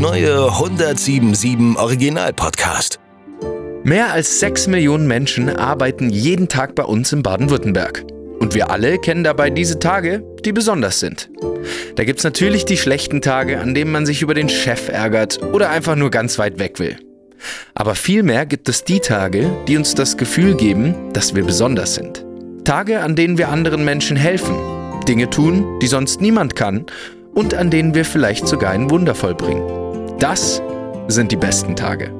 neue 1077 Original Podcast. Mehr als 6 Millionen Menschen arbeiten jeden Tag bei uns in Baden-Württemberg. Und wir alle kennen dabei diese Tage, die besonders sind. Da gibt es natürlich die schlechten Tage, an denen man sich über den Chef ärgert oder einfach nur ganz weit weg will. Aber vielmehr gibt es die Tage, die uns das Gefühl geben, dass wir besonders sind. Tage, an denen wir anderen Menschen helfen, Dinge tun, die sonst niemand kann und an denen wir vielleicht sogar ein Wunder vollbringen. Das sind die besten Tage.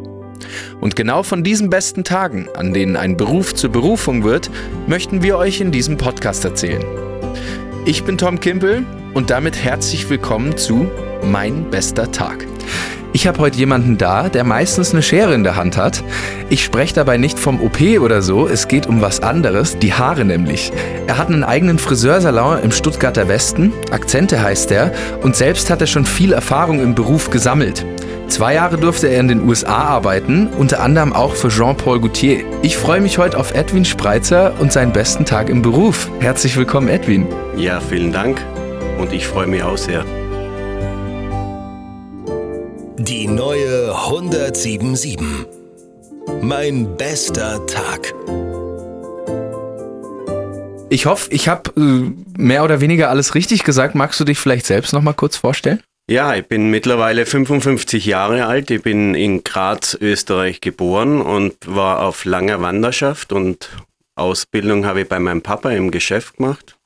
Und genau von diesen besten Tagen, an denen ein Beruf zur Berufung wird, möchten wir euch in diesem Podcast erzählen. Ich bin Tom Kimpel und damit herzlich willkommen zu Mein bester Tag. Ich habe heute jemanden da, der meistens eine Schere in der Hand hat. Ich spreche dabei nicht vom OP oder so, es geht um was anderes, die Haare nämlich. Er hat einen eigenen Friseursalon im Stuttgarter Westen, Akzente heißt er, und selbst hat er schon viel Erfahrung im Beruf gesammelt. Zwei Jahre durfte er in den USA arbeiten, unter anderem auch für Jean-Paul Gaultier. Ich freue mich heute auf Edwin Spreitzer und seinen besten Tag im Beruf. Herzlich willkommen, Edwin. Ja, vielen Dank und ich freue mich auch sehr. Die neue 1077. Mein bester Tag. Ich hoffe, ich habe äh, mehr oder weniger alles richtig gesagt. Magst du dich vielleicht selbst noch mal kurz vorstellen? Ja, ich bin mittlerweile 55 Jahre alt. Ich bin in Graz, Österreich geboren und war auf langer Wanderschaft und Ausbildung habe ich bei meinem Papa im Geschäft gemacht.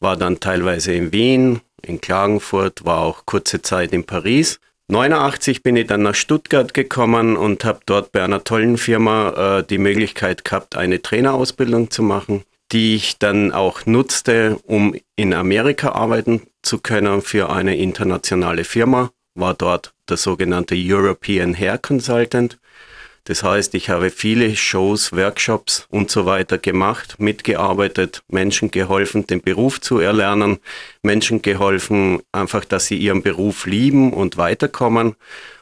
War dann teilweise in Wien, in Klagenfurt, war auch kurze Zeit in Paris 89 bin ich dann nach Stuttgart gekommen und habe dort bei einer tollen Firma äh, die Möglichkeit gehabt, eine Trainerausbildung zu machen, die ich dann auch nutzte, um in Amerika arbeiten zu können für eine internationale Firma. War dort der sogenannte European Hair Consultant das heißt, ich habe viele Shows, Workshops und so weiter gemacht, mitgearbeitet, Menschen geholfen, den Beruf zu erlernen, Menschen geholfen, einfach, dass sie ihren Beruf lieben und weiterkommen.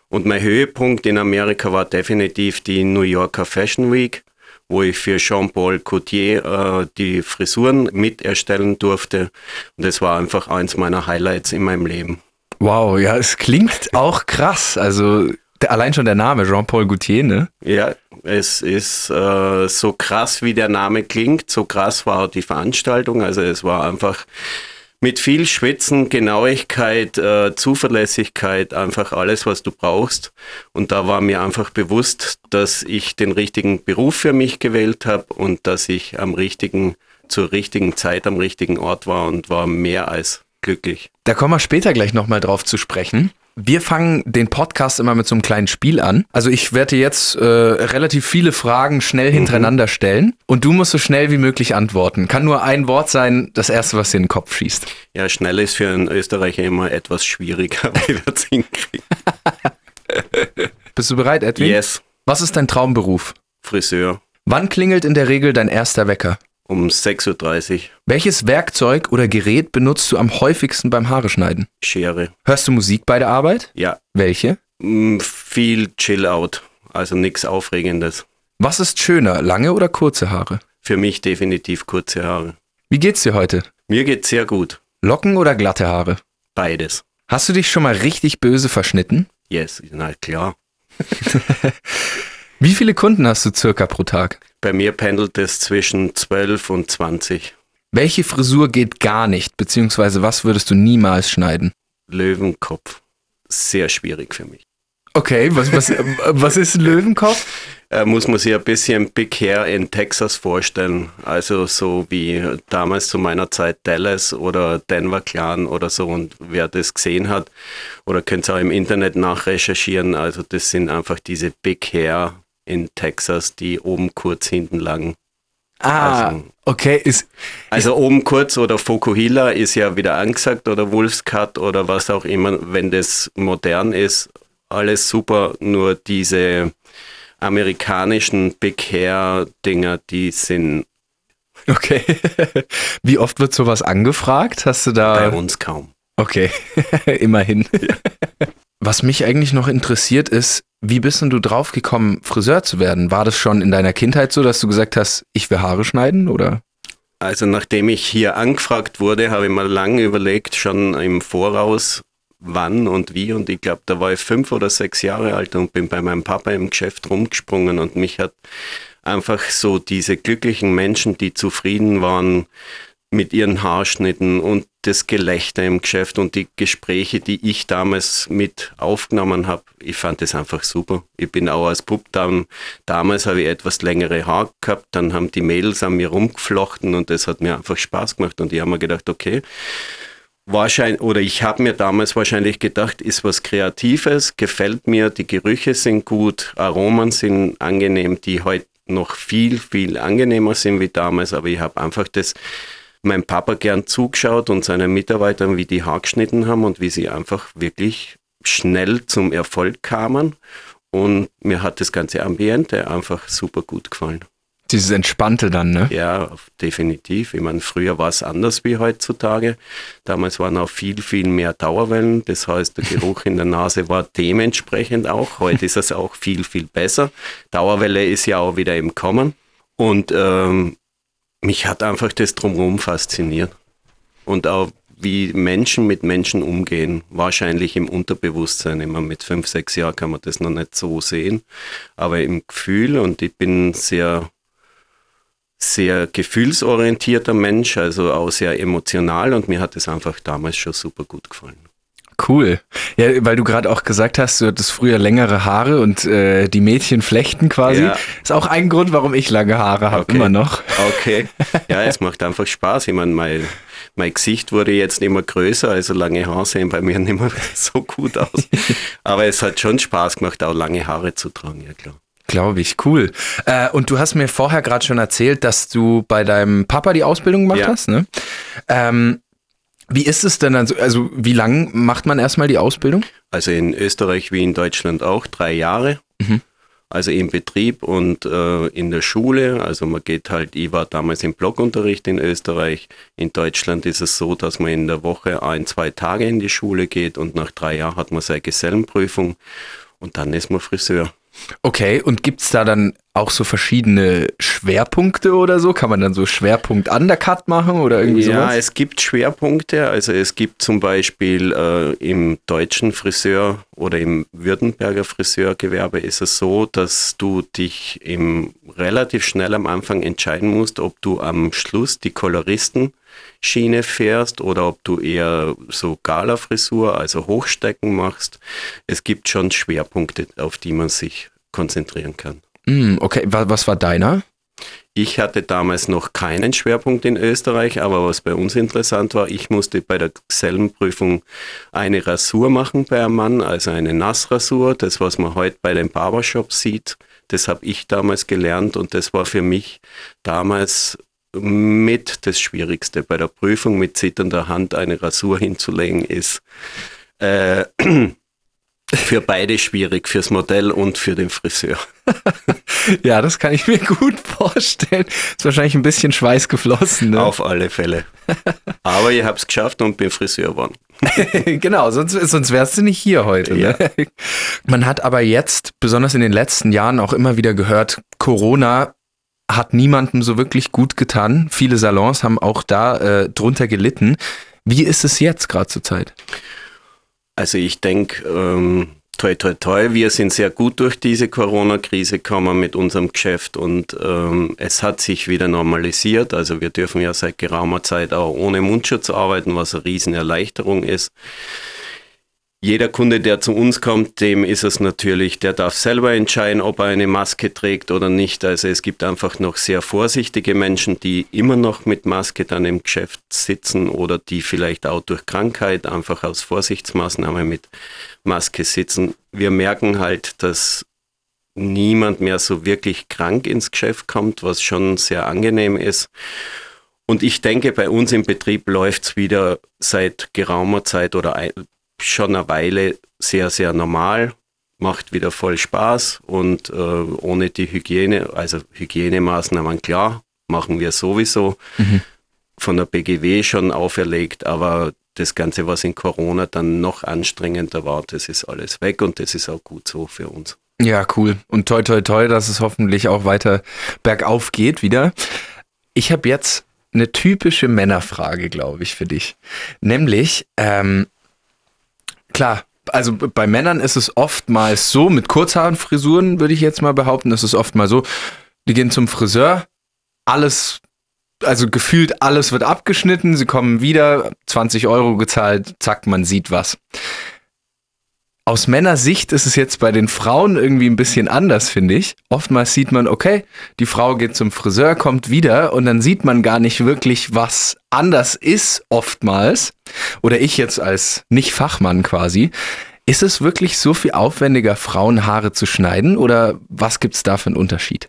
Und mein Höhepunkt in Amerika war definitiv die New Yorker Fashion Week, wo ich für Jean-Paul Coutier äh, die Frisuren mit erstellen durfte. Und das war einfach eins meiner Highlights in meinem Leben. Wow, ja, es klingt auch krass. Also allein schon der Name, Jean-Paul Gaultier, ne? Ja, es ist äh, so krass, wie der Name klingt, so krass war die Veranstaltung. Also es war einfach mit viel Schwitzen, Genauigkeit, äh, Zuverlässigkeit, einfach alles, was du brauchst. Und da war mir einfach bewusst, dass ich den richtigen Beruf für mich gewählt habe und dass ich am richtigen, zur richtigen Zeit am richtigen Ort war und war mehr als glücklich. Da kommen wir später gleich nochmal drauf zu sprechen. Wir fangen den Podcast immer mit so einem kleinen Spiel an. Also ich werde jetzt äh, relativ viele Fragen schnell mhm. hintereinander mhm. stellen und du musst so schnell wie möglich antworten. Kann nur ein Wort sein, das erste, was dir in den Kopf schießt. Ja, schnell ist für einen Österreicher immer etwas schwieriger, wie wir es hinkriegen. Bist du bereit, Edwin? Yes. Was ist dein Traumberuf? Friseur. Wann klingelt in der Regel dein erster Wecker? Um 6.30 Uhr. Welches Werkzeug oder Gerät benutzt du am häufigsten beim Haare schneiden? Schere. Hörst du Musik bei der Arbeit? Ja. Welche? Mm, viel Chill-Out, also nichts Aufregendes. Was ist schöner, lange oder kurze Haare? Für mich definitiv kurze Haare. Wie geht's dir heute? Mir geht's sehr gut. Locken oder glatte Haare? Beides. Hast du dich schon mal richtig böse verschnitten? Yes, na klar. Wie viele Kunden hast du circa pro Tag? Bei mir pendelt es zwischen 12 und 20. Welche Frisur geht gar nicht, beziehungsweise was würdest du niemals schneiden? Löwenkopf. Sehr schwierig für mich. Okay, was, was, was ist ein Löwenkopf? Äh, muss man sich ein bisschen Big Hair in Texas vorstellen. Also so wie damals zu meiner Zeit Dallas oder Denver Clan oder so. Und wer das gesehen hat, oder könnt ihr auch im Internet nachrecherchieren. Also das sind einfach diese Big Hair in Texas, die oben kurz hinten lang. Ah, also, okay. Ist, also oben kurz oder Fokuhila ist ja wieder angesagt oder Wolfscut oder was auch immer, wenn das modern ist, alles super, nur diese amerikanischen Big Hair Dinger, die sind Okay. Wie oft wird sowas angefragt? Hast du da. Bei uns kaum. Okay, immerhin. Ja. Was mich eigentlich noch interessiert ist, wie bist denn du drauf gekommen, Friseur zu werden? War das schon in deiner Kindheit so, dass du gesagt hast, ich will Haare schneiden oder? Also nachdem ich hier angefragt wurde, habe ich mal lange überlegt, schon im Voraus, wann und wie. Und ich glaube, da war ich fünf oder sechs Jahre alt und bin bei meinem Papa im Geschäft rumgesprungen und mich hat einfach so diese glücklichen Menschen, die zufrieden waren mit ihren Haarschnitten und das Gelächter im Geschäft und die Gespräche, die ich damals mit aufgenommen habe, ich fand das einfach super. Ich bin auch als Bub dann, damals habe ich etwas längere Haare gehabt, dann haben die Mädels an mir rumgeflochten und das hat mir einfach Spaß gemacht und ich habe mir gedacht, okay, wahrscheinlich, oder ich habe mir damals wahrscheinlich gedacht, ist was Kreatives, gefällt mir, die Gerüche sind gut, Aromen sind angenehm, die heute noch viel, viel angenehmer sind wie damals, aber ich habe einfach das meinem Papa gern zugeschaut und seinen Mitarbeitern, wie die Haar geschnitten haben und wie sie einfach wirklich schnell zum Erfolg kamen. Und mir hat das ganze Ambiente einfach super gut gefallen. Dieses Entspannte dann, ne? Ja, definitiv. Ich meine, früher war es anders wie heutzutage. Damals waren auch viel, viel mehr Dauerwellen. Das heißt, der Geruch in der Nase war dementsprechend auch. Heute ist es auch viel, viel besser. Dauerwelle ist ja auch wieder im Kommen. Und ähm, mich hat einfach das drumherum fasziniert. Und auch wie Menschen mit Menschen umgehen, wahrscheinlich im Unterbewusstsein. Immer mit fünf, sechs Jahren kann man das noch nicht so sehen, aber im Gefühl und ich bin sehr sehr gefühlsorientierter Mensch, also auch sehr emotional und mir hat es einfach damals schon super gut gefallen. Cool. Ja, weil du gerade auch gesagt hast, du hattest früher längere Haare und äh, die Mädchen flechten quasi. Ja. Ist auch ein Grund, warum ich lange Haare habe, okay. immer noch. Okay. Ja, es macht einfach Spaß. Ich meine, mein, mein Gesicht wurde jetzt immer größer, also lange Haare sehen bei mir nicht mehr so gut aus. Aber es hat schon Spaß gemacht, auch lange Haare zu tragen, ja klar. Glaube ich, cool. Äh, und du hast mir vorher gerade schon erzählt, dass du bei deinem Papa die Ausbildung gemacht ja. hast, ne? Ähm, wie ist es denn also, also wie lang macht man erstmal die Ausbildung? Also in Österreich wie in Deutschland auch drei Jahre. Mhm. Also im Betrieb und äh, in der Schule. Also man geht halt, ich war damals im Blockunterricht in Österreich. In Deutschland ist es so, dass man in der Woche ein, zwei Tage in die Schule geht und nach drei Jahren hat man seine Gesellenprüfung und dann ist man Friseur. Okay, und gibt es da dann auch so verschiedene Schwerpunkte oder so? Kann man dann so Schwerpunkt Undercut machen oder irgendwie ja, sowas? Ja, es gibt Schwerpunkte. Also es gibt zum Beispiel äh, im deutschen Friseur oder im Württemberger Friseurgewerbe ist es so, dass du dich im relativ schnell am Anfang entscheiden musst, ob du am Schluss die Koloristen Schiene fährst oder ob du eher so Gala-Frisur, also Hochstecken machst. Es gibt schon Schwerpunkte, auf die man sich konzentrieren kann. Mm, okay, was war deiner? Ich hatte damals noch keinen Schwerpunkt in Österreich, aber was bei uns interessant war, ich musste bei der Gesellenprüfung eine Rasur machen bei einem Mann, also eine Nassrasur, das was man heute bei den Barbershops sieht. Das habe ich damals gelernt und das war für mich damals mit das Schwierigste bei der Prüfung mit zitternder Hand eine Rasur hinzulegen ist. Äh, für beide schwierig, fürs Modell und für den Friseur. ja, das kann ich mir gut vorstellen. Ist wahrscheinlich ein bisschen Schweiß geflossen. Ne? Auf alle Fälle. Aber ich habe es geschafft und bin Friseur geworden. genau, sonst, sonst wärst du nicht hier heute. Ne? Ja. Ne? Man hat aber jetzt, besonders in den letzten Jahren, auch immer wieder gehört, Corona hat niemandem so wirklich gut getan. Viele Salons haben auch da äh, drunter gelitten. Wie ist es jetzt gerade zur Zeit? Also ich denke, ähm, toi toi toi, wir sind sehr gut durch diese Corona-Krise gekommen mit unserem Geschäft und ähm, es hat sich wieder normalisiert. Also wir dürfen ja seit geraumer Zeit auch ohne Mundschutz arbeiten, was eine Riesenerleichterung ist. Jeder Kunde, der zu uns kommt, dem ist es natürlich, der darf selber entscheiden, ob er eine Maske trägt oder nicht. Also es gibt einfach noch sehr vorsichtige Menschen, die immer noch mit Maske dann im Geschäft sitzen oder die vielleicht auch durch Krankheit einfach aus Vorsichtsmaßnahmen mit Maske sitzen. Wir merken halt, dass niemand mehr so wirklich krank ins Geschäft kommt, was schon sehr angenehm ist. Und ich denke, bei uns im Betrieb läuft es wieder seit geraumer Zeit oder schon eine Weile sehr, sehr normal, macht wieder voll Spaß und äh, ohne die Hygiene, also Hygienemaßnahmen, klar, machen wir sowieso mhm. von der BGW schon auferlegt, aber das Ganze, was in Corona dann noch anstrengender war, das ist alles weg und das ist auch gut so für uns. Ja, cool. Und toi, toi, toi, dass es hoffentlich auch weiter bergauf geht wieder. Ich habe jetzt eine typische Männerfrage, glaube ich, für dich. Nämlich, ähm, klar. Also bei Männern ist es oftmals so, mit Kurzhaarfrisuren würde ich jetzt mal behaupten, ist es oftmals so, die gehen zum Friseur, alles, also gefühlt alles wird abgeschnitten, sie kommen wieder, 20 Euro gezahlt, zack, man sieht was. Aus Männersicht ist es jetzt bei den Frauen irgendwie ein bisschen anders, finde ich. Oftmals sieht man, okay, die Frau geht zum Friseur, kommt wieder und dann sieht man gar nicht wirklich, was anders ist, oftmals. Oder ich jetzt als Nicht-Fachmann quasi. Ist es wirklich so viel aufwendiger, Frauenhaare zu schneiden oder was gibt es da für einen Unterschied?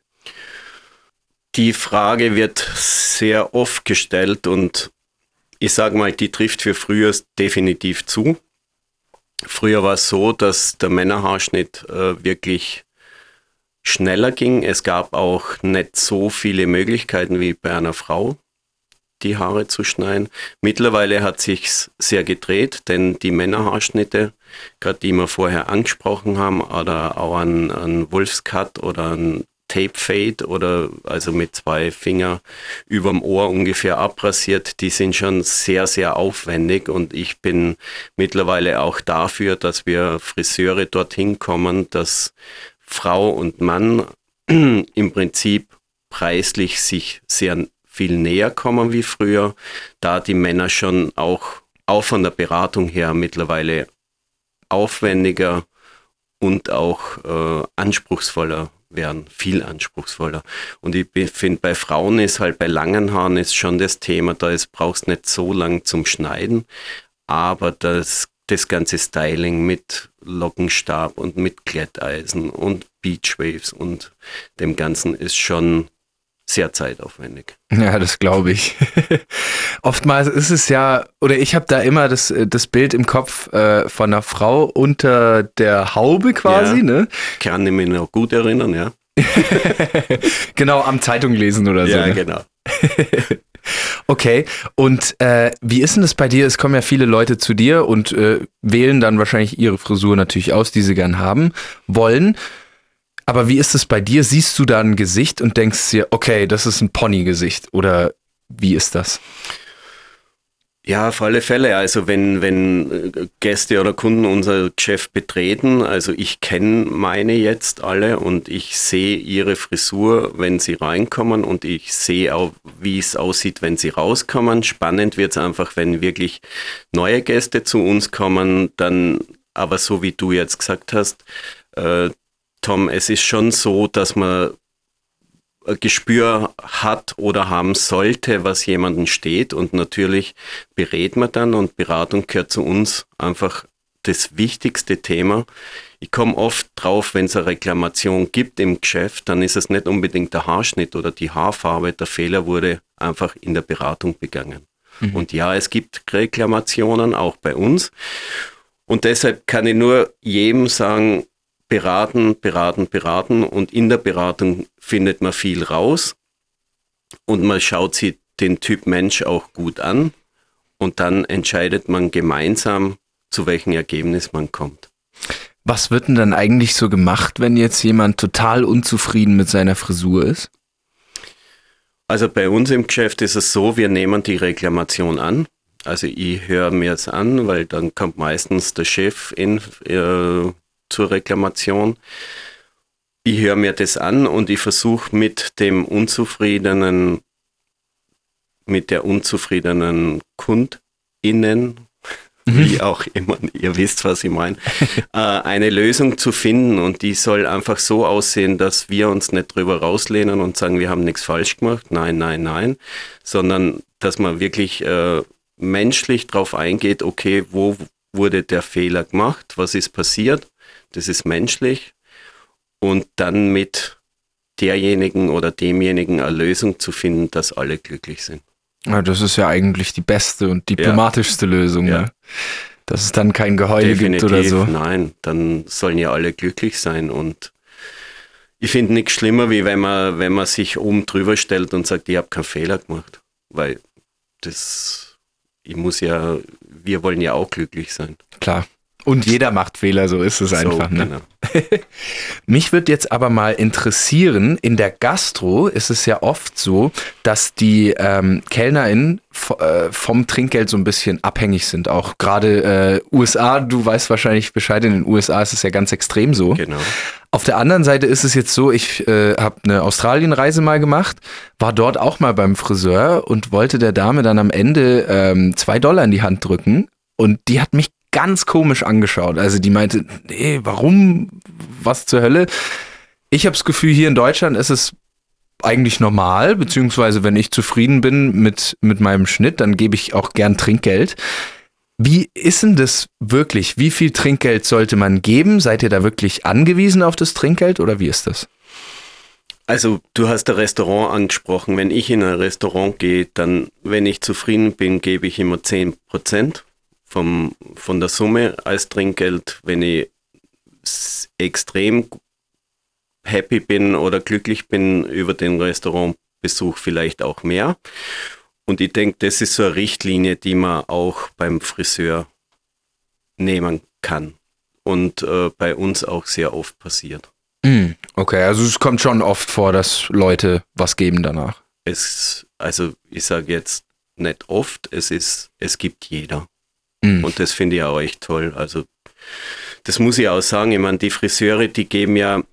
Die Frage wird sehr oft gestellt und ich sage mal, die trifft für früher definitiv zu. Früher war es so, dass der Männerhaarschnitt äh, wirklich schneller ging. Es gab auch nicht so viele Möglichkeiten wie bei einer Frau, die Haare zu schneiden. Mittlerweile hat sich sehr gedreht, denn die Männerhaarschnitte, gerade die wir vorher angesprochen haben, oder auch ein, ein Wolfscut oder ein Tape Fade oder also mit zwei Finger überm Ohr ungefähr abrasiert, die sind schon sehr, sehr aufwendig. Und ich bin mittlerweile auch dafür, dass wir Friseure dorthin kommen, dass Frau und Mann im Prinzip preislich sich sehr viel näher kommen wie früher, da die Männer schon auch, auch von der Beratung her mittlerweile aufwendiger und auch äh, anspruchsvoller werden, viel anspruchsvoller. Und ich finde, bei Frauen ist halt bei langen Haaren ist schon das Thema, da ist, brauchst nicht so lang zum Schneiden, aber das, das ganze Styling mit Lockenstab und mit Glätteisen und Beachwaves und dem Ganzen ist schon sehr zeitaufwendig. Ja, das glaube ich. Oftmals ist es ja, oder ich habe da immer das, das Bild im Kopf äh, von einer Frau unter der Haube quasi, ja, ne? Kann ich mich noch gut erinnern, ja. genau, am Zeitung lesen oder so. Ja, ne? genau. okay, und äh, wie ist denn das bei dir? Es kommen ja viele Leute zu dir und äh, wählen dann wahrscheinlich ihre Frisur natürlich aus, die sie gern haben wollen. Aber wie ist es bei dir? Siehst du da ein Gesicht und denkst dir, okay, das ist ein Pony-Gesicht oder wie ist das? Ja, auf alle Fälle. Also wenn, wenn äh, Gäste oder Kunden unser Geschäft betreten, also ich kenne meine jetzt alle und ich sehe ihre Frisur, wenn sie reinkommen und ich sehe auch, wie es aussieht, wenn sie rauskommen. Spannend wird es einfach, wenn wirklich neue Gäste zu uns kommen, dann aber so wie du jetzt gesagt hast, äh, Tom, es ist schon so, dass man ein Gespür hat oder haben sollte, was jemanden steht. Und natürlich berät man dann und Beratung gehört zu uns einfach das wichtigste Thema. Ich komme oft drauf, wenn es eine Reklamation gibt im Geschäft, dann ist es nicht unbedingt der Haarschnitt oder die Haarfarbe. Der Fehler wurde einfach in der Beratung begangen. Mhm. Und ja, es gibt Reklamationen auch bei uns. Und deshalb kann ich nur jedem sagen, beraten, beraten, beraten und in der Beratung findet man viel raus und man schaut sich den Typ Mensch auch gut an und dann entscheidet man gemeinsam, zu welchem Ergebnis man kommt. Was wird denn dann eigentlich so gemacht, wenn jetzt jemand total unzufrieden mit seiner Frisur ist? Also bei uns im Geschäft ist es so, wir nehmen die Reklamation an. Also ich höre mir es an, weil dann kommt meistens der Chef in, äh, zur Reklamation. Ich höre mir das an und ich versuche mit dem unzufriedenen, mit der unzufriedenen KundInnen, mhm. wie auch immer, ihr wisst, was ich meine, äh, eine Lösung zu finden. Und die soll einfach so aussehen, dass wir uns nicht drüber rauslehnen und sagen, wir haben nichts falsch gemacht, nein, nein, nein, sondern dass man wirklich äh, menschlich drauf eingeht, okay, wo wurde der Fehler gemacht, was ist passiert das ist menschlich. Und dann mit derjenigen oder demjenigen eine Lösung zu finden, dass alle glücklich sind. Ja, das ist ja eigentlich die beste und diplomatischste ja. Lösung. Ja. Ne? Dass es dann kein Geheule Definitiv, gibt oder so. Nein, dann sollen ja alle glücklich sein und ich finde nichts schlimmer, wie wenn man, wenn man sich oben drüber stellt und sagt, ich habe keinen Fehler gemacht. Weil das, ich muss ja, wir wollen ja auch glücklich sein. Klar. Und jeder macht Fehler, so ist es einfach. so, ne? genau. Mich würde jetzt aber mal interessieren, in der Gastro ist es ja oft so, dass die ähm, KellnerInnen äh, vom Trinkgeld so ein bisschen abhängig sind. Auch gerade äh, USA, du weißt wahrscheinlich Bescheid, in den USA ist es ja ganz extrem so. Genau. Auf der anderen Seite ist es jetzt so, ich äh, habe eine Australienreise mal gemacht, war dort auch mal beim Friseur und wollte der Dame dann am Ende ähm, zwei Dollar in die Hand drücken und die hat mich ganz komisch angeschaut. Also die meinte, nee, warum? Was zur Hölle? Ich habe das Gefühl, hier in Deutschland ist es eigentlich normal, beziehungsweise wenn ich zufrieden bin mit, mit meinem Schnitt, dann gebe ich auch gern Trinkgeld. Wie ist denn das wirklich? Wie viel Trinkgeld sollte man geben? Seid ihr da wirklich angewiesen auf das Trinkgeld oder wie ist das? Also du hast ein Restaurant angesprochen. Wenn ich in ein Restaurant gehe, dann, wenn ich zufrieden bin, gebe ich immer 10% vom, von der Summe als Trinkgeld. Wenn ich extrem happy bin oder glücklich bin über den Restaurantbesuch, vielleicht auch mehr. Und ich denke, das ist so eine Richtlinie, die man auch beim Friseur nehmen kann. Und äh, bei uns auch sehr oft passiert. Hm, Okay, also es kommt schon oft vor, dass Leute was geben danach. es, also ich sage jetzt nicht oft, es ist, es gibt jeder. Hm. Und das finde ich auch echt toll. Also das muss ich auch sagen. Ich meine, die Friseure, die geben ja,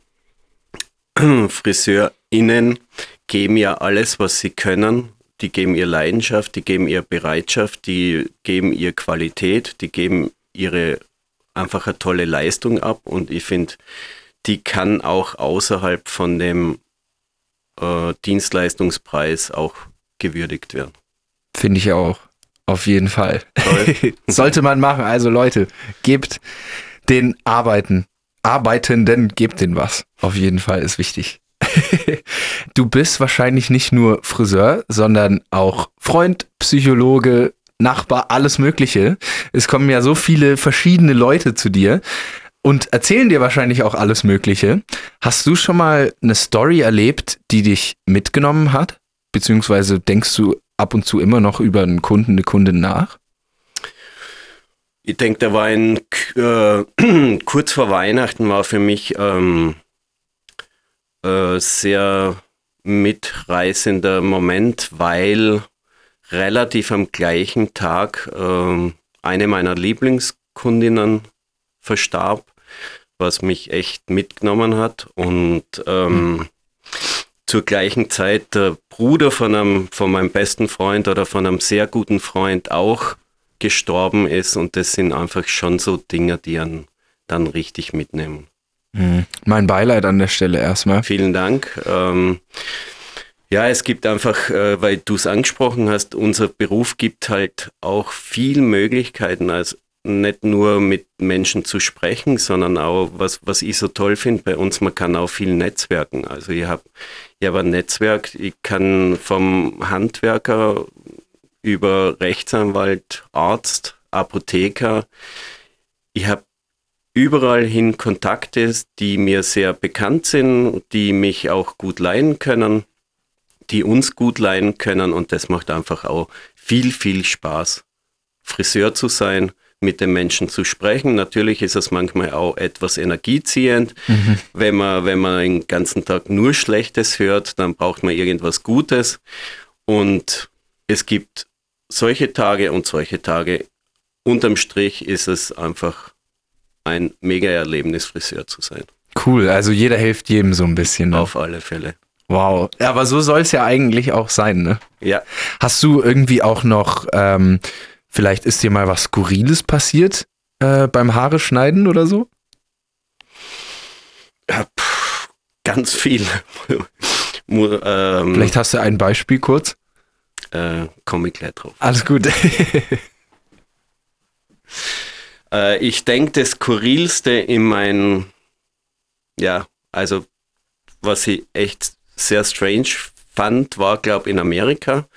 FriseurInnen geben ja alles, was sie können. Die geben ihr Leidenschaft, die geben ihr Bereitschaft, die geben ihr Qualität, die geben ihre einfach eine tolle Leistung ab. Und ich finde, die kann auch außerhalb von dem äh, Dienstleistungspreis auch gewürdigt werden. Finde ich auch. Auf jeden Fall. Sollte man machen. Also Leute, gebt den Arbeiten, Arbeitenden, gebt denen was. Auf jeden Fall ist wichtig. du bist wahrscheinlich nicht nur Friseur, sondern auch Freund, Psychologe, Nachbar, alles Mögliche. Es kommen ja so viele verschiedene Leute zu dir und erzählen dir wahrscheinlich auch alles Mögliche. Hast du schon mal eine Story erlebt, die dich mitgenommen hat? Beziehungsweise denkst du ab und zu immer noch über einen Kunden, eine Kundin nach? Ich denke, da war ein, äh, kurz vor Weihnachten war für mich ähm, äh, sehr mitreißender Moment, weil relativ am gleichen Tag ähm, eine meiner Lieblingskundinnen verstarb, was mich echt mitgenommen hat und ähm, zur gleichen Zeit der Bruder von, einem, von meinem besten Freund oder von einem sehr guten Freund auch gestorben ist und das sind einfach schon so Dinge, die einen dann richtig mitnehmen. Mein Beileid an der Stelle erstmal. Vielen Dank. Ähm, ja, es gibt einfach, äh, weil du es angesprochen hast, unser Beruf gibt halt auch viel Möglichkeiten, also nicht nur mit Menschen zu sprechen, sondern auch, was, was ich so toll finde bei uns, man kann auch viel netzwerken. Also ich habe hab ein Netzwerk, ich kann vom Handwerker über Rechtsanwalt, Arzt, Apotheker, ich habe überall hin Kontakte, die mir sehr bekannt sind, die mich auch gut leihen können, die uns gut leihen können. Und das macht einfach auch viel, viel Spaß, Friseur zu sein, mit den Menschen zu sprechen. Natürlich ist es manchmal auch etwas energieziehend. Wenn, man, wenn man den ganzen Tag nur Schlechtes hört, dann braucht man irgendwas Gutes. Und es gibt solche Tage und solche Tage. Unterm Strich ist es einfach ein mega Erlebnis, Friseur zu sein. Cool, also jeder hilft jedem so ein bisschen. Ne? Auf alle Fälle. Wow. Aber so soll es ja eigentlich auch sein, ne? Ja, Hast du irgendwie auch noch, ähm, vielleicht ist dir mal was Skurriles passiert äh, beim Haare schneiden oder so? ja pff, ganz viel. Ähm, Vielleicht hast du ein Beispiel kurz. äh, komme ich gleich drauf. Alles gut. Äh, ich denke, das Skurrilste in meinen, ja, also was ich echt sehr strange fand, war, glaube ich, in Amerika.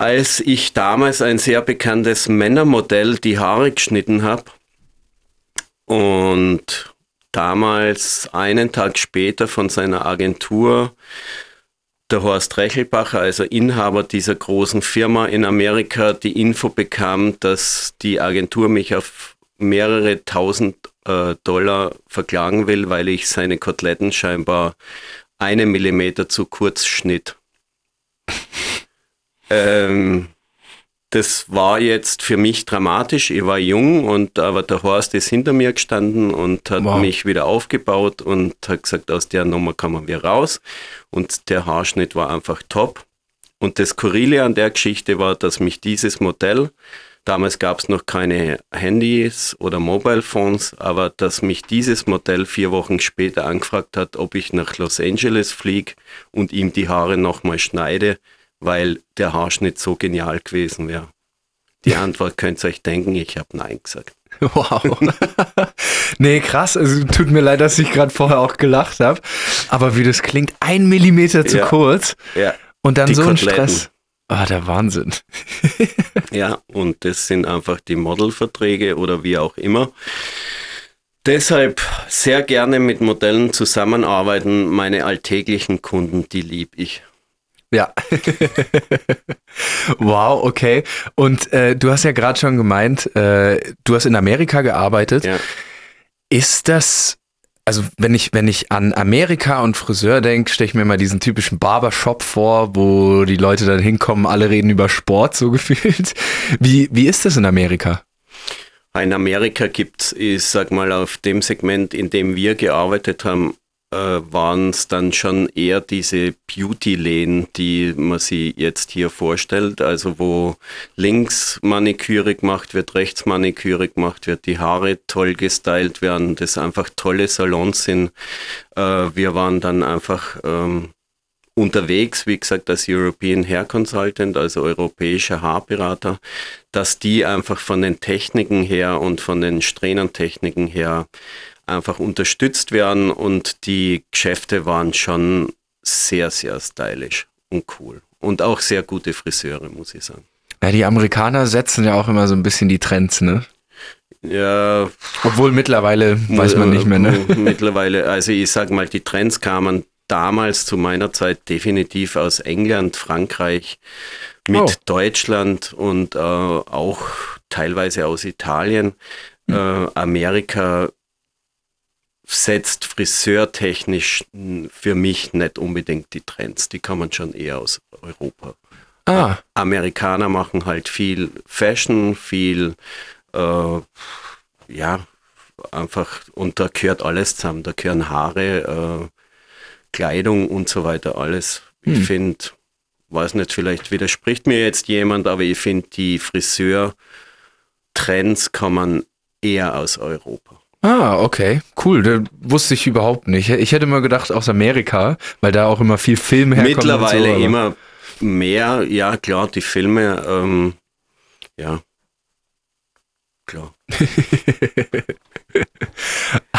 Als ich damals ein sehr bekanntes Männermodell die Haare geschnitten habe und damals einen Tag später von seiner Agentur der Horst Rechelbacher, also Inhaber dieser großen Firma in Amerika, die Info bekam, dass die Agentur mich auf mehrere tausend äh, Dollar verklagen will, weil ich seine Koteletten scheinbar einen Millimeter zu kurz schnitt. Ähm, das war jetzt für mich dramatisch. Ich war jung und aber der Horst ist hinter mir gestanden und hat wow. mich wieder aufgebaut und hat gesagt, aus der Nummer kommen wir raus. Und der Haarschnitt war einfach top. Und das Skurrile an der Geschichte war, dass mich dieses Modell, damals gab es noch keine Handys oder Mobile Phones, aber dass mich dieses Modell vier Wochen später angefragt hat, ob ich nach Los Angeles fliege und ihm die Haare nochmal schneide, weil der Haarschnitt so genial gewesen wäre. Die Antwort könnt ihr euch denken, ich habe Nein gesagt. Wow. nee, krass. Also tut mir leid, dass ich gerade vorher auch gelacht habe. Aber wie das klingt, ein Millimeter zu ja. kurz. Ja. Und dann die so ein Stress. Ah, der Wahnsinn. ja, und das sind einfach die Modelverträge oder wie auch immer. Deshalb sehr gerne mit Modellen zusammenarbeiten. Meine alltäglichen Kunden, die lieb ich. Ja. wow, okay. Und äh, du hast ja gerade schon gemeint, äh, du hast in Amerika gearbeitet. Ja. Ist das, also wenn ich, wenn ich an Amerika und Friseur denke, stelle ich mir mal diesen typischen Barbershop vor, wo die Leute dann hinkommen, alle reden über Sport, so gefühlt. Wie, wie ist das in Amerika? In Amerika gibt es, ich sag mal, auf dem Segment, in dem wir gearbeitet haben, äh, waren es dann schon eher diese Beauty-Läden, die man sich jetzt hier vorstellt, also wo links Maniküre gemacht wird, rechts Maniküre gemacht wird, die Haare toll gestylt werden, das einfach tolle Salons sind. Äh, wir waren dann einfach ähm, unterwegs, wie gesagt, als European Hair Consultant, also europäischer Haarberater, dass die einfach von den Techniken her und von den Strähnentechniken her einfach unterstützt werden und die Geschäfte waren schon sehr, sehr stylisch und cool. Und auch sehr gute Friseure, muss ich sagen. Ja, die Amerikaner setzen ja auch immer so ein bisschen die Trends, ne? Ja. Obwohl mittlerweile weiß man nicht mehr, ne? Mittlerweile, also ich sag mal, die Trends kamen damals zu meiner Zeit definitiv aus England, Frankreich, mit oh. Deutschland und äh, auch teilweise aus Italien. Äh, Amerika setzt friseurtechnisch für mich nicht unbedingt die Trends. Die kommen schon eher aus Europa. Ah. Amerikaner machen halt viel Fashion, viel, äh, ja, einfach, und da gehört alles zusammen. Da gehören Haare, äh, Kleidung und so weiter, alles. Hm. Ich finde, weiß nicht, vielleicht widerspricht mir jetzt jemand, aber ich finde, die Friseur-Trends kommen eher aus Europa. Ah, okay. Cool. Das wusste ich überhaupt nicht. Ich hätte immer gedacht aus Amerika, weil da auch immer viel Film herkommt. Mittlerweile so, immer mehr, ja klar, die Filme, ähm, ja, klar.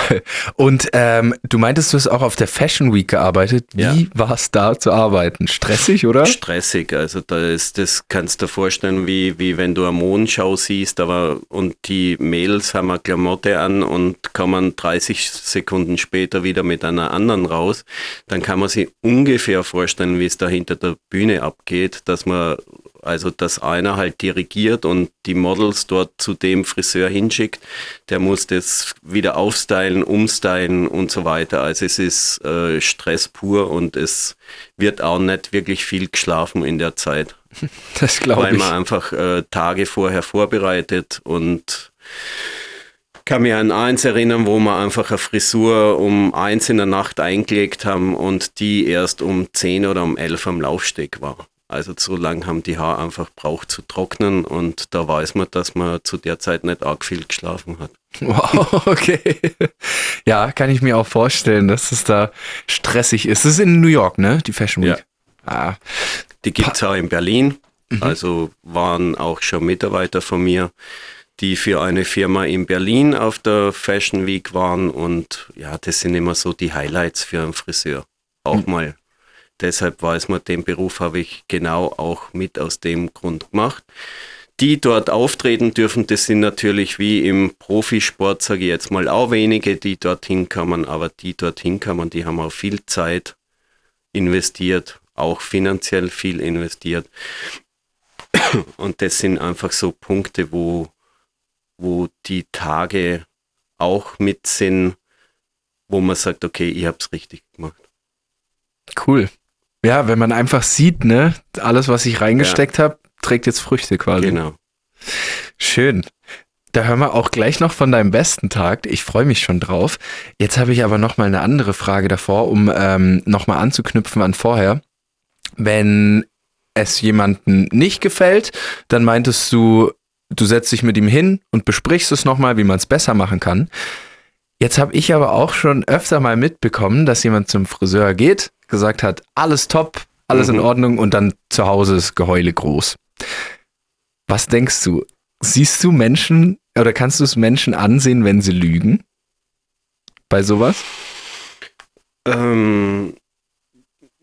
Und ähm, du meintest, du hast auch auf der Fashion Week gearbeitet. Wie ja. war es da zu arbeiten? Stressig, oder? Stressig. Also da ist, das kannst du dir vorstellen, wie, wie wenn du eine Mondschau siehst, aber und die Mädels haben eine Klamotte an und kommen 30 Sekunden später wieder mit einer anderen raus. Dann kann man sich ungefähr vorstellen, wie es da hinter der Bühne abgeht, dass man also, dass einer halt dirigiert und die Models dort zu dem Friseur hinschickt, der muss das wieder aufstylen, umstylen und so weiter. Also es ist äh, Stress pur und es wird auch nicht wirklich viel geschlafen in der Zeit. Das glaube ich. Weil man einfach äh, Tage vorher vorbereitet und kann mich an eins erinnern, wo wir einfach eine Frisur um eins in der Nacht eingelegt haben und die erst um zehn oder um elf am Laufsteg war. Also so lange haben die Haare einfach braucht zu trocknen und da weiß man, dass man zu der Zeit nicht arg viel geschlafen hat. Wow, okay. Ja, kann ich mir auch vorstellen, dass es da stressig ist. Das ist in New York, ne? Die Fashion Week. Ja. Ah. Die gibt es auch in Berlin. Mhm. Also waren auch schon Mitarbeiter von mir, die für eine Firma in Berlin auf der Fashion Week waren. Und ja, das sind immer so die Highlights für einen Friseur. Auch mhm. mal deshalb weiß man, den Beruf habe ich genau auch mit aus dem Grund gemacht. Die dort auftreten dürfen, das sind natürlich wie im Profisport, sage ich jetzt mal, auch wenige, die dorthin kommen, aber die dorthin kommen, die haben auch viel Zeit investiert, auch finanziell viel investiert. Und das sind einfach so Punkte, wo wo die Tage auch mit sind, wo man sagt, okay, ich habe es richtig gemacht. Cool. Ja, wenn man einfach sieht, ne, alles, was ich reingesteckt ja. habe, trägt jetzt Früchte quasi. Genau. Schön. Da hören wir auch gleich noch von deinem besten Tag. Ich freue mich schon drauf. Jetzt habe ich aber noch mal eine andere Frage davor, um ähm, noch mal anzuknüpfen an vorher. Wenn es jemanden nicht gefällt, dann meintest du, du setzt dich mit ihm hin und besprichst es nochmal, wie man es besser machen kann. Jetzt habe ich aber auch schon öfter mal mitbekommen, dass jemand zum Friseur geht, gesagt hat, alles top, alles mhm. in Ordnung und dann zu Hause ist Geheule groß. Was denkst du? Siehst du Menschen oder kannst du es Menschen ansehen, wenn sie lügen? Bei sowas? Ähm,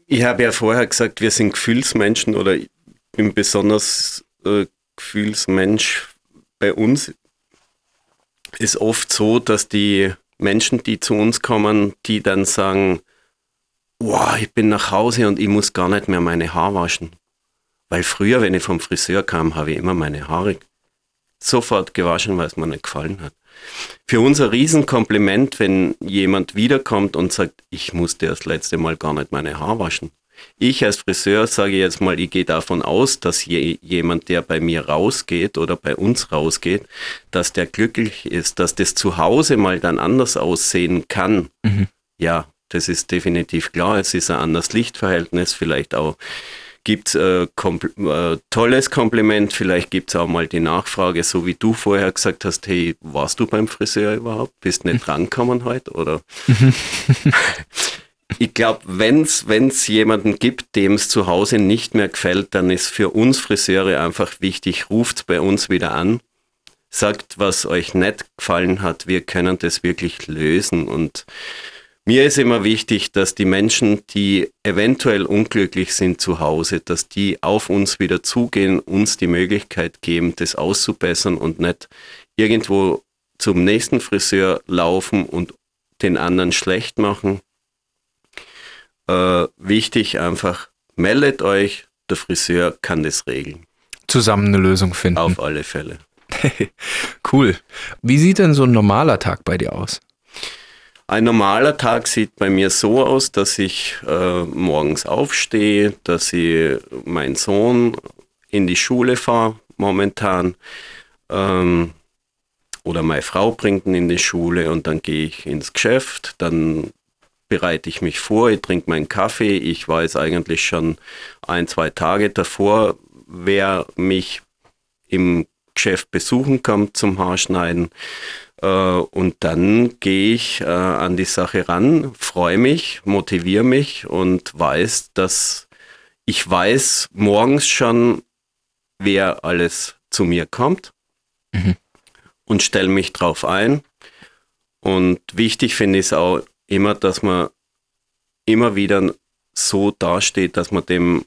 ich habe ja vorher gesagt, wir sind Gefühlsmenschen oder ich bin besonders äh, Gefühlsmensch. Bei uns ist oft so, dass die Menschen, die zu uns kommen, die dann sagen, wow, ich bin nach Hause und ich muss gar nicht mehr meine Haare waschen. Weil früher, wenn ich vom Friseur kam, habe ich immer meine Haare sofort gewaschen, weil es mir nicht gefallen hat. Für uns ein Riesenkompliment, wenn jemand wiederkommt und sagt, ich musste das letzte Mal gar nicht meine Haare waschen. Ich als Friseur sage jetzt mal, ich gehe davon aus, dass je, jemand, der bei mir rausgeht oder bei uns rausgeht, dass der glücklich ist, dass das zu Hause mal dann anders aussehen kann. Mhm. Ja, das ist definitiv klar. Es ist ein anderes Lichtverhältnis, vielleicht auch gibt es äh, kompl äh, tolles Kompliment, vielleicht gibt es auch mal die Nachfrage, so wie du vorher gesagt hast, hey, warst du beim Friseur überhaupt? Bist nicht drankommen heute? Oder ich glaube, wenn es jemanden gibt, dem es zu Hause nicht mehr gefällt, dann ist für uns Friseure einfach wichtig, ruft bei uns wieder an, sagt, was euch nicht gefallen hat, wir können das wirklich lösen und mir ist immer wichtig, dass die Menschen, die eventuell unglücklich sind zu Hause, dass die auf uns wieder zugehen, uns die Möglichkeit geben, das auszubessern und nicht irgendwo zum nächsten Friseur laufen und den anderen schlecht machen. Äh, wichtig einfach, meldet euch, der Friseur kann das regeln. Zusammen eine Lösung finden. Auf alle Fälle. cool. Wie sieht denn so ein normaler Tag bei dir aus? Ein normaler Tag sieht bei mir so aus, dass ich äh, morgens aufstehe, dass ich meinen Sohn in die Schule fahre momentan ähm, oder meine Frau bringt ihn in die Schule und dann gehe ich ins Geschäft, dann bereite ich mich vor, ich trinke meinen Kaffee, ich weiß eigentlich schon ein, zwei Tage davor, wer mich im Geschäft besuchen kommt zum Haarschneiden. Äh, und dann gehe ich äh, an die Sache ran, freue mich, motiviere mich und weiß, dass ich weiß morgens schon, wer alles zu mir kommt mhm. und stelle mich drauf ein. Und wichtig finde ich es auch immer, dass man immer wieder so dasteht, dass man dem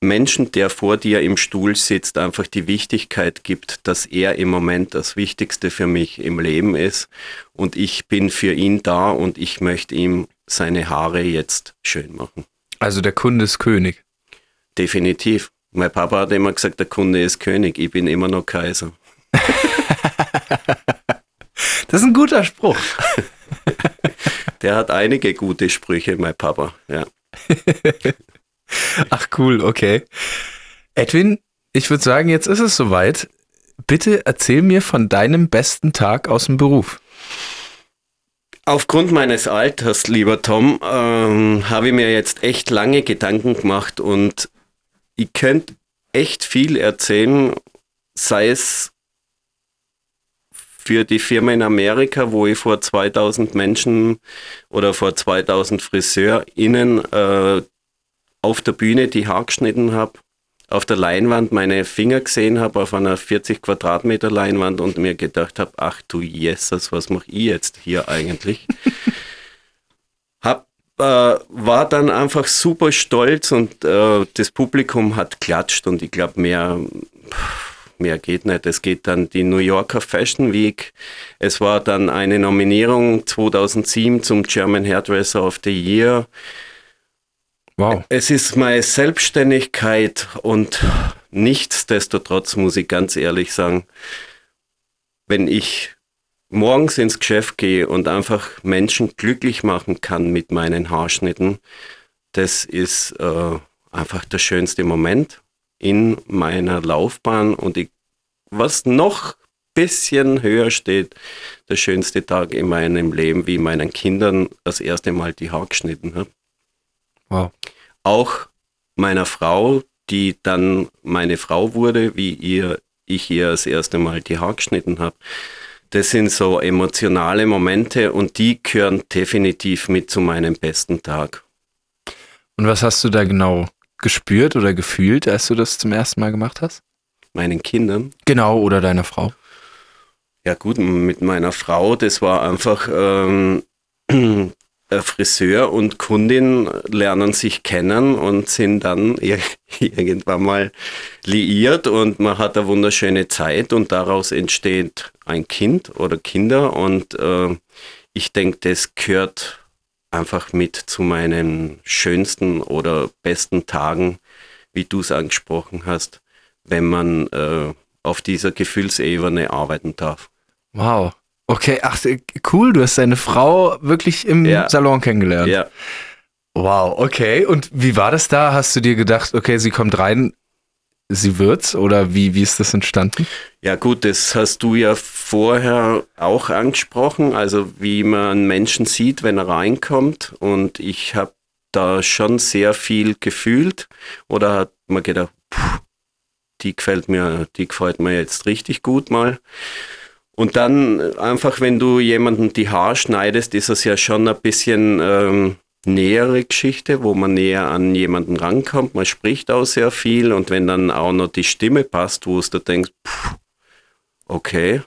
Menschen, der vor dir im Stuhl sitzt, einfach die Wichtigkeit gibt, dass er im Moment das Wichtigste für mich im Leben ist und ich bin für ihn da und ich möchte ihm seine Haare jetzt schön machen. Also der Kunde ist König. Definitiv. Mein Papa hat immer gesagt, der Kunde ist König, ich bin immer noch Kaiser. das ist ein guter Spruch. der hat einige gute Sprüche, mein Papa, ja. Ach cool, okay. Edwin, ich würde sagen, jetzt ist es soweit. Bitte erzähl mir von deinem besten Tag aus dem Beruf. Aufgrund meines Alters, lieber Tom, ähm, habe ich mir jetzt echt lange Gedanken gemacht und ich könnte echt viel erzählen, sei es für die Firma in Amerika, wo ich vor 2000 Menschen oder vor 2000 FriseurInnen äh, auf der Bühne die Haare geschnitten habe, auf der Leinwand meine Finger gesehen habe, auf einer 40 Quadratmeter Leinwand und mir gedacht habe, ach du Jesus, was mache ich jetzt hier eigentlich? hab, äh, war dann einfach super stolz und äh, das Publikum hat klatscht und ich glaube, mehr, mehr geht nicht. Es geht dann die New Yorker Fashion Week. Es war dann eine Nominierung 2007 zum German Hairdresser of the Year. Wow. Es ist meine Selbstständigkeit und nichtsdestotrotz muss ich ganz ehrlich sagen, wenn ich morgens ins Geschäft gehe und einfach Menschen glücklich machen kann mit meinen Haarschnitten, das ist äh, einfach der schönste Moment in meiner Laufbahn und ich, was noch bisschen höher steht, der schönste Tag in meinem Leben, wie meinen Kindern das erste Mal die Haare geschnitten habe. Wow. Auch meiner Frau, die dann meine Frau wurde, wie ihr, ich ihr das erste Mal die Haare geschnitten habe. Das sind so emotionale Momente und die gehören definitiv mit zu meinem besten Tag. Und was hast du da genau gespürt oder gefühlt, als du das zum ersten Mal gemacht hast? Meinen Kindern? Genau, oder deiner Frau? Ja gut, mit meiner Frau, das war einfach ähm, Friseur und Kundin lernen sich kennen und sind dann irgendwann mal liiert und man hat eine wunderschöne Zeit und daraus entsteht ein Kind oder Kinder und äh, ich denke, das gehört einfach mit zu meinen schönsten oder besten Tagen, wie du es angesprochen hast, wenn man äh, auf dieser Gefühlsebene arbeiten darf. Wow. Okay, ach, cool, du hast deine Frau wirklich im ja. Salon kennengelernt. Ja. Wow, okay. Und wie war das da? Hast du dir gedacht, okay, sie kommt rein, sie wird's? Oder wie, wie ist das entstanden? Ja, gut, das hast du ja vorher auch angesprochen. Also, wie man Menschen sieht, wenn er reinkommt. Und ich habe da schon sehr viel gefühlt. Oder hat man gedacht, pff, die gefällt mir, die gefällt mir jetzt richtig gut mal. Und dann einfach, wenn du jemanden die Haare schneidest, ist es ja schon ein bisschen ähm, nähere Geschichte, wo man näher an jemanden rankommt. Man spricht auch sehr viel und wenn dann auch noch die Stimme passt, wo du denkst, pff, okay,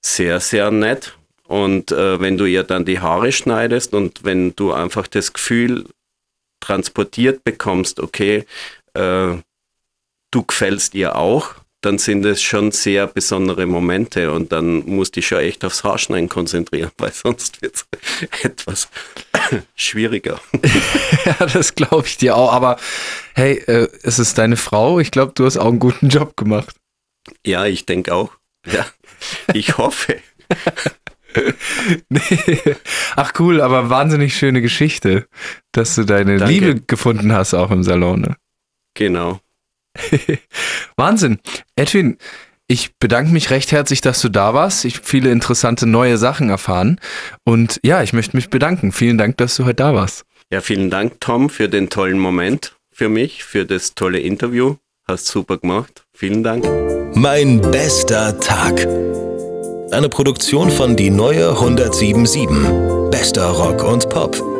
sehr, sehr nett. Und äh, wenn du ihr dann die Haare schneidest und wenn du einfach das Gefühl transportiert bekommst, okay, äh, du gefällst ihr auch, dann sind es schon sehr besondere Momente und dann musst du dich schon echt aufs Haarschneiden konzentrieren, weil sonst wird es etwas schwieriger. ja, das glaube ich dir auch. Aber hey, äh, es ist deine Frau. Ich glaube, du hast auch einen guten Job gemacht. Ja, ich denke auch. Ja, ich hoffe. nee. Ach cool, aber wahnsinnig schöne Geschichte, dass du deine Danke. Liebe gefunden hast auch im Salon. Ne? Genau. Wahnsinn. Edwin, ich bedanke mich recht herzlich, dass du da warst. Ich habe viele interessante neue Sachen erfahren. Und ja, ich möchte mich bedanken. Vielen Dank, dass du heute da warst. Ja, vielen Dank, Tom, für den tollen Moment für mich, für das tolle Interview. Hast super gemacht. Vielen Dank. Mein bester Tag. Eine Produktion von Die Neue 1077. Bester Rock und Pop.